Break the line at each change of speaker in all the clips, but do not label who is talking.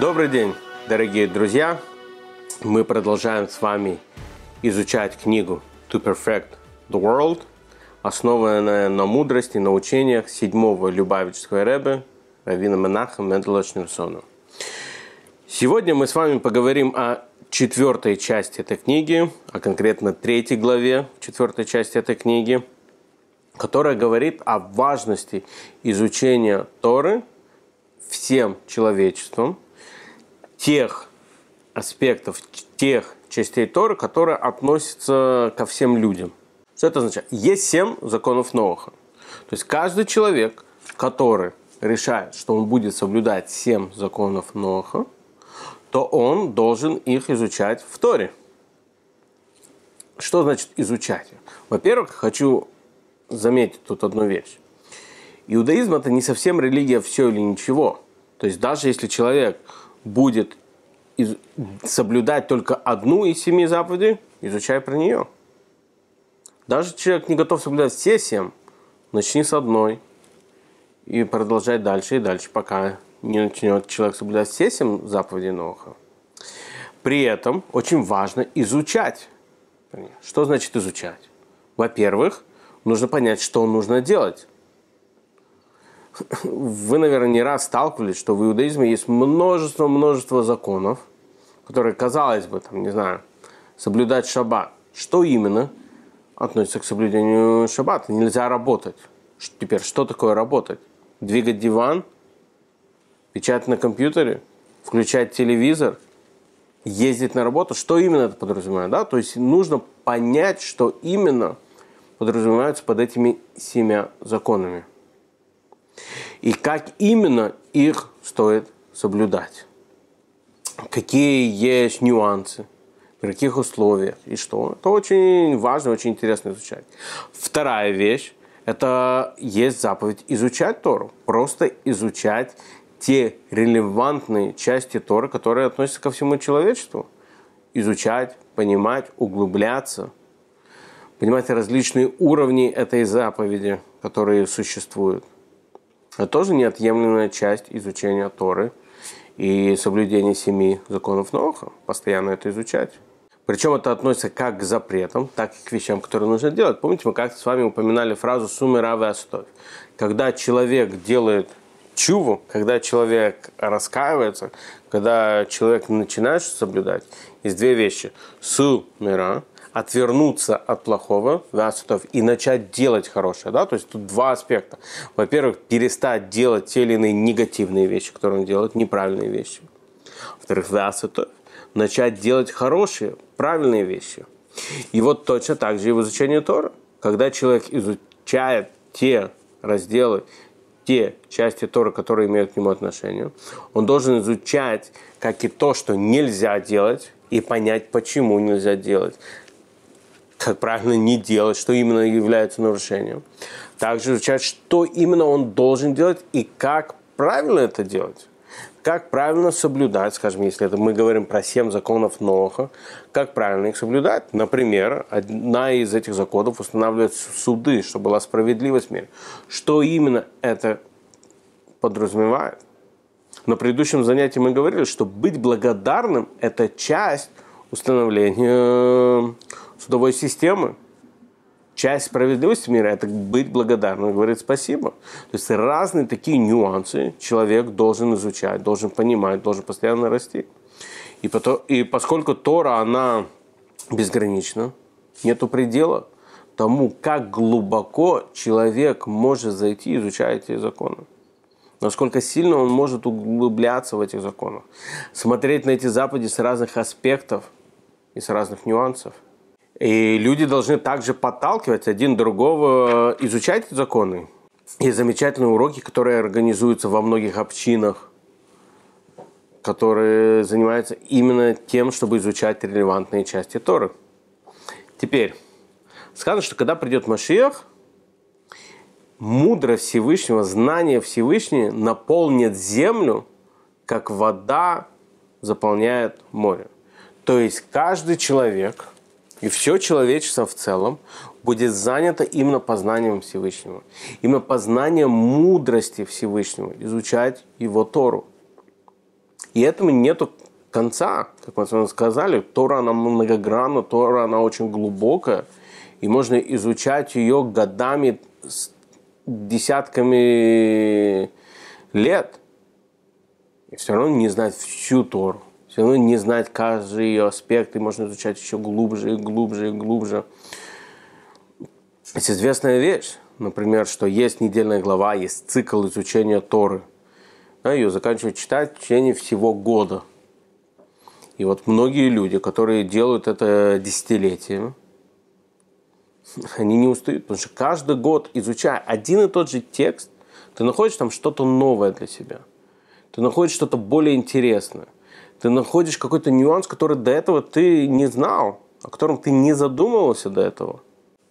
Добрый день, дорогие друзья! Мы продолжаем с вами изучать книгу To Perfect the World, основанная на мудрости, на учениях седьмого Любавического Рэбе Равина Менаха Мендела Шнерсона. Сегодня мы с вами поговорим о четвертой части этой книги, а конкретно третьей главе четвертой части этой книги, которая говорит о важности изучения Торы всем человечеством, тех аспектов, тех частей Торы, которые относятся ко всем людям. Что это означает? Есть семь законов Ноаха. То есть каждый человек, который решает, что он будет соблюдать семь законов Ноаха, то он должен их изучать в Торе. Что значит изучать? Во-первых, хочу заметить тут одну вещь. Иудаизм это не совсем религия все или ничего. То есть даже если человек будет из, соблюдать только одну из семи заповедей, изучай про нее. Даже человек не готов соблюдать все семь, начни с одной и продолжай дальше и дальше, пока не начнет человек соблюдать все семь заповедей Ноха. При этом очень важно изучать. Что значит изучать? Во-первых, нужно понять, что нужно делать. Вы, наверное, не раз сталкивались, что в иудаизме есть множество-множество законов, которые, казалось бы, там, не знаю, соблюдать шаббат. Что именно относится к соблюдению шаббата? Нельзя работать. Теперь, что такое работать? Двигать диван – печатать на компьютере, включать телевизор, ездить на работу. Что именно это подразумевает? Да? То есть нужно понять, что именно подразумевается под этими семя законами. И как именно их стоит соблюдать. Какие есть нюансы, при каких условиях и что. Это очень важно, очень интересно изучать. Вторая вещь – это есть заповедь изучать Тору. Просто изучать те релевантные части Торы, которые относятся ко всему человечеству. Изучать, понимать, углубляться, понимать различные уровни этой заповеди, которые существуют. Это тоже неотъемлемая часть изучения Торы и соблюдения семи законов Ноха. Постоянно это изучать. Причем это относится как к запретам, так и к вещам, которые нужно делать. Помните, мы как-то с вами упоминали фразу «сумы равы оставь». Когда человек делает чуву, когда человек раскаивается, когда человек начинает соблюдать, есть две вещи. Су мира, отвернуться от плохого, васутов, и начать делать хорошее. Да? То есть тут два аспекта. Во-первых, перестать делать те или иные негативные вещи, которые он делает, неправильные вещи. Во-вторых, васутов, начать делать хорошие, правильные вещи. И вот точно так же и в изучении Тора. Когда человек изучает те разделы, те части Торы, которые имеют к нему отношение. Он должен изучать, как и то, что нельзя делать, и понять, почему нельзя делать. Как правильно не делать, что именно является нарушением. Также изучать, что именно он должен делать и как правильно это делать как правильно соблюдать, скажем, если это мы говорим про семь законов Ноха, как правильно их соблюдать. Например, одна из этих законов устанавливает суды, чтобы была справедливость в мире. Что именно это подразумевает? На предыдущем занятии мы говорили, что быть благодарным – это часть установления судовой системы часть справедливости мира – это быть благодарным, говорить спасибо. То есть разные такие нюансы человек должен изучать, должен понимать, должен постоянно расти. И, потом, и поскольку Тора, она безгранична, нету предела тому, как глубоко человек может зайти, изучая эти законы. Насколько сильно он может углубляться в этих законах. Смотреть на эти заповеди с разных аспектов и с разных нюансов – и люди должны также подталкивать один другого, э, изучать законы. Есть замечательные уроки, которые организуются во многих общинах, которые занимаются именно тем, чтобы изучать релевантные части Торы. Теперь, сказано, что когда придет Машиах, мудрость Всевышнего, знание Всевышнего наполнит землю, как вода заполняет море. То есть каждый человек – и все человечество в целом будет занято именно познанием Всевышнего. Именно познанием мудрости Всевышнего. Изучать Его Тору. И этому нету конца, как мы сказали. Тора, она многогранна, Тора, она очень глубокая. И можно изучать ее годами, десятками лет. И все равно не знать всю Тору. Все равно не знать каждый ее аспект. И можно изучать еще глубже и глубже и глубже. Это известная вещь. Например, что есть недельная глава, есть цикл изучения Торы. Да, ее заканчивают читать в течение всего года. И вот многие люди, которые делают это десятилетиями, они не устают, потому что каждый год, изучая один и тот же текст, ты находишь там что-то новое для себя. Ты находишь что-то более интересное. Ты находишь какой-то нюанс, который до этого ты не знал, о котором ты не задумывался до этого.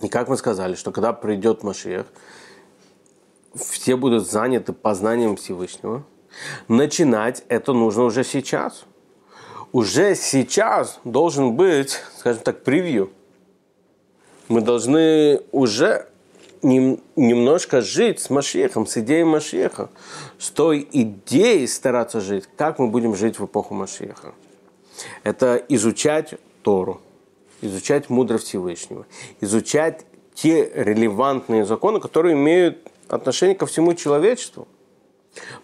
И как мы сказали, что когда придет Машех, все будут заняты познанием Всевышнего. Начинать это нужно уже сейчас. Уже сейчас должен быть, скажем так, превью – мы должны уже нем, немножко жить с Машехом, с идеей Машеха, с той идеей стараться жить, как мы будем жить в эпоху Машеха. Это изучать Тору, изучать мудрость Всевышнего, изучать те релевантные законы, которые имеют отношение ко всему человечеству.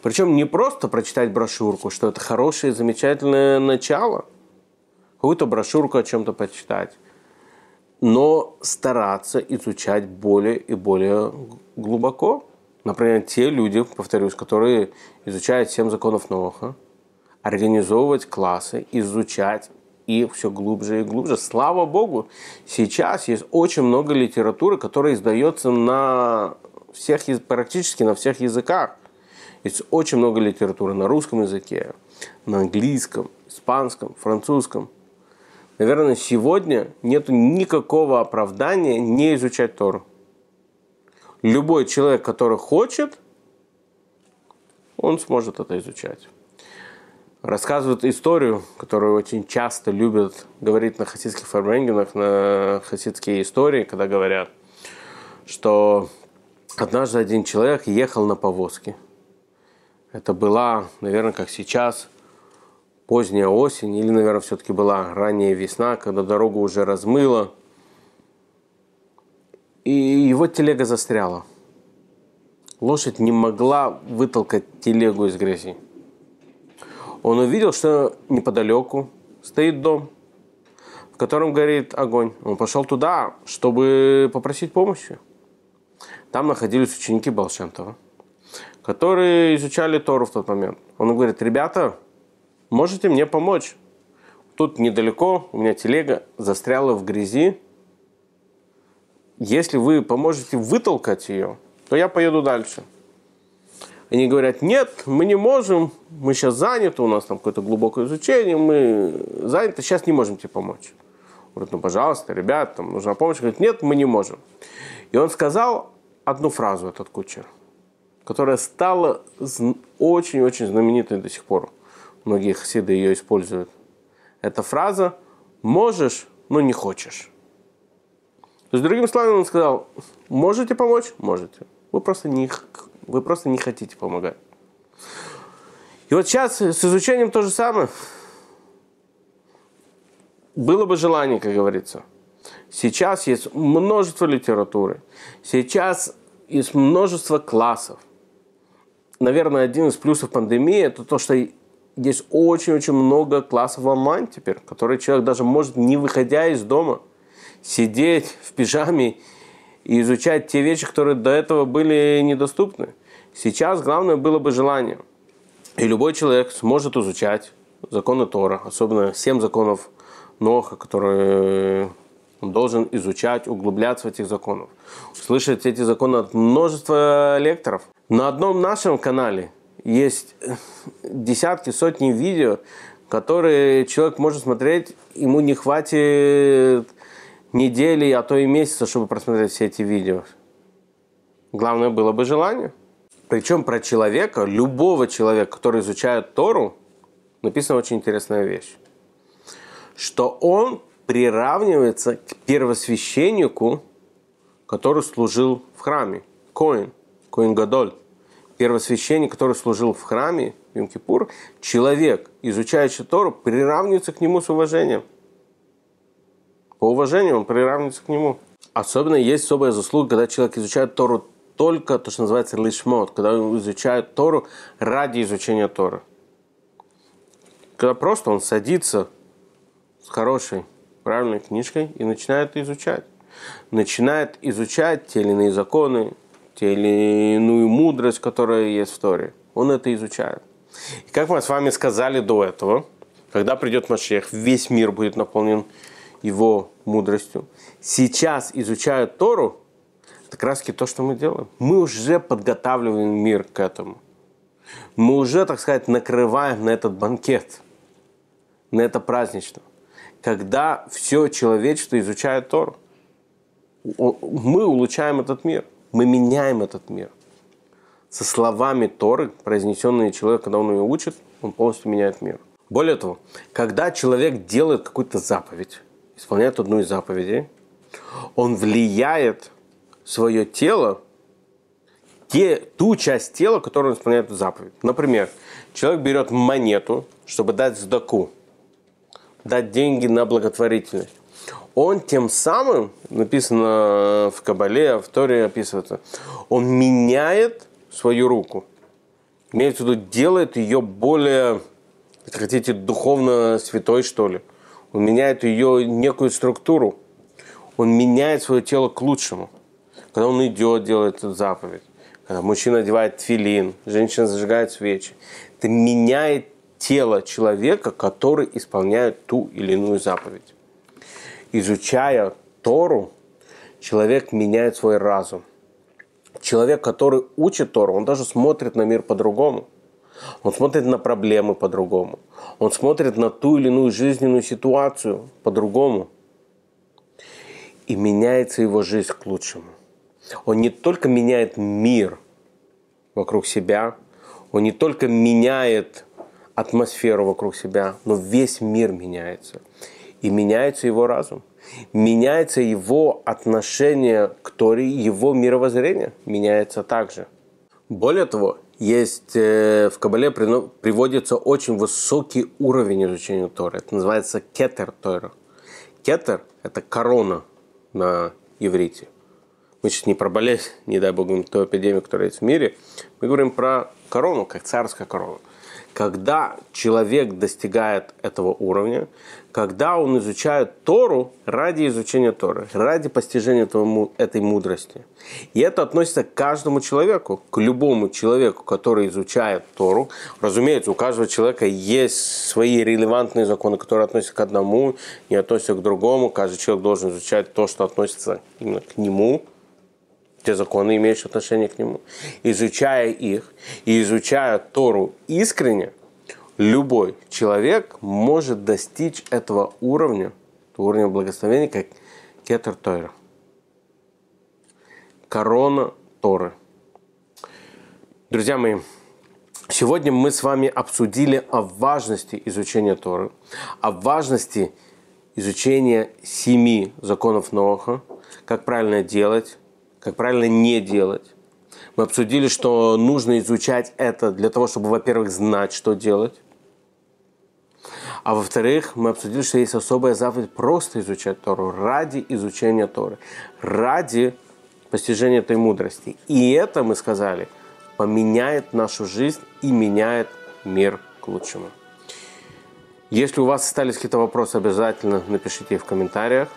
Причем не просто прочитать брошюрку, что это хорошее, замечательное начало, какую-то брошюрку о чем-то почитать, но стараться изучать более и более глубоко. Например, те люди, повторюсь, которые изучают семь законов Ноха, организовывать классы, изучать их все глубже и глубже. Слава Богу, сейчас есть очень много литературы, которая издается на всех, практически на всех языках. Есть очень много литературы на русском языке, на английском, испанском, французском – наверное, сегодня нет никакого оправдания не изучать Тору. Любой человек, который хочет, он сможет это изучать. Рассказывают историю, которую очень часто любят говорить на хасидских фарбренгенах, на хасидские истории, когда говорят, что однажды один человек ехал на повозке. Это была, наверное, как сейчас – поздняя осень, или, наверное, все-таки была ранняя весна, когда дорогу уже размыло. И его телега застряла. Лошадь не могла вытолкать телегу из грязи. Он увидел, что неподалеку стоит дом, в котором горит огонь. Он пошел туда, чтобы попросить помощи. Там находились ученики Балшемтова, которые изучали Тору в тот момент. Он говорит, ребята, можете мне помочь? Тут недалеко у меня телега застряла в грязи. Если вы поможете вытолкать ее, то я поеду дальше. Они говорят, нет, мы не можем, мы сейчас заняты, у нас там какое-то глубокое изучение, мы заняты, сейчас не можем тебе помочь. Говорят, ну, пожалуйста, ребят, там нужна помощь. Говорит, нет, мы не можем. И он сказал одну фразу, этот кучер, которая стала очень-очень знаменитой до сих пор многие хасиды ее используют. Эта фраза «можешь, но не хочешь». То есть, другими словами, он сказал, можете помочь? Можете. Вы просто не, вы просто не хотите помогать. И вот сейчас с изучением то же самое. Было бы желание, как говорится. Сейчас есть множество литературы. Сейчас есть множество классов. Наверное, один из плюсов пандемии – это то, что есть очень-очень много классов онлайн теперь, которые человек даже может, не выходя из дома, сидеть в пижаме и изучать те вещи, которые до этого были недоступны. Сейчас главное было бы желание. И любой человек сможет изучать законы Тора, особенно семь законов Ноха, которые он должен изучать, углубляться в этих законах. Слышать эти законы от множества лекторов. На одном нашем канале есть десятки, сотни видео, которые человек может смотреть, ему не хватит недели, а то и месяца, чтобы просмотреть все эти видео. Главное было бы желание. Причем про человека, любого человека, который изучает Тору, написана очень интересная вещь. Что он приравнивается к первосвященнику, который служил в храме. Коин, Коин Гадоль первосвященник, который служил в храме, в Йом-Кипур, человек, изучающий Тору, приравнивается к нему с уважением. По уважению он приравнивается к нему. Особенно есть особая заслуга, когда человек изучает Тору только то, что называется лишмот, когда он изучает Тору ради изучения Торы. Когда просто он садится с хорошей, правильной книжкой и начинает изучать. Начинает изучать те или иные законы, те или иную мудрость, которая есть в Торе. Он это изучает. И как мы с вами сказали до этого, когда придет Машех, весь мир будет наполнен его мудростью. Сейчас изучают Тору, это как раз то, что мы делаем. Мы уже подготавливаем мир к этому. Мы уже, так сказать, накрываем на этот банкет, на это праздничное. Когда все человечество изучает Тору. Мы улучшаем этот мир. Мы меняем этот мир. Со словами Торы, произнесенные человек, когда он ее учит, он полностью меняет мир. Более того, когда человек делает какую-то заповедь, исполняет одну из заповедей, он влияет свое тело, те, ту часть тела, которую он исполняет заповедь. Например, человек берет монету, чтобы дать сдаку, дать деньги на благотворительность. Он тем самым, написано в Кабале, в Торе описывается, он меняет свою руку. Имеется в виду, делает ее более, хотите, духовно святой, что ли. Он меняет ее некую структуру. Он меняет свое тело к лучшему когда он идет, делает эту заповедь, когда мужчина одевает филин, женщина зажигает свечи, это меняет тело человека, который исполняет ту или иную заповедь. Изучая Тору, человек меняет свой разум. Человек, который учит Тору, он даже смотрит на мир по-другому. Он смотрит на проблемы по-другому. Он смотрит на ту или иную жизненную ситуацию по-другому. И меняется его жизнь к лучшему. Он не только меняет мир вокруг себя, он не только меняет атмосферу вокруг себя, но весь мир меняется. И меняется его разум. Меняется его отношение к Торе, его мировоззрение меняется также. Более того, есть э, в Кабале приводится очень высокий уровень изучения Торы. Это называется кетер Тора. Кетер – это корона на иврите – мы сейчас не про болезнь, не дай бог, ту эпидемию, которая есть в мире, мы говорим про корону, как царская корона. Когда человек достигает этого уровня, когда он изучает Тору ради изучения Торы, ради постижения этого, этой мудрости. И это относится к каждому человеку, к любому человеку, который изучает Тору. Разумеется, у каждого человека есть свои релевантные законы, которые относятся к одному, не относятся к другому. Каждый человек должен изучать то, что относится именно к нему – те законы, имеющие отношение к нему. Изучая их и изучая Тору искренне, любой человек может достичь этого уровня, уровня благословения, как кетер Тойра. Корона Торы. Друзья мои, сегодня мы с вами обсудили о важности изучения Торы, о важности изучения семи законов Ноха, как правильно делать, как правильно не делать. Мы обсудили, что нужно изучать это для того, чтобы, во-первых, знать, что делать. А во-вторых, мы обсудили, что есть особая заповедь просто изучать Тору ради изучения Торы, ради постижения этой мудрости. И это, мы сказали, поменяет нашу жизнь и меняет мир к лучшему. Если у вас остались какие-то вопросы, обязательно напишите их в комментариях.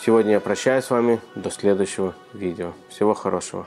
Сегодня я прощаюсь с вами. До следующего видео. Всего хорошего.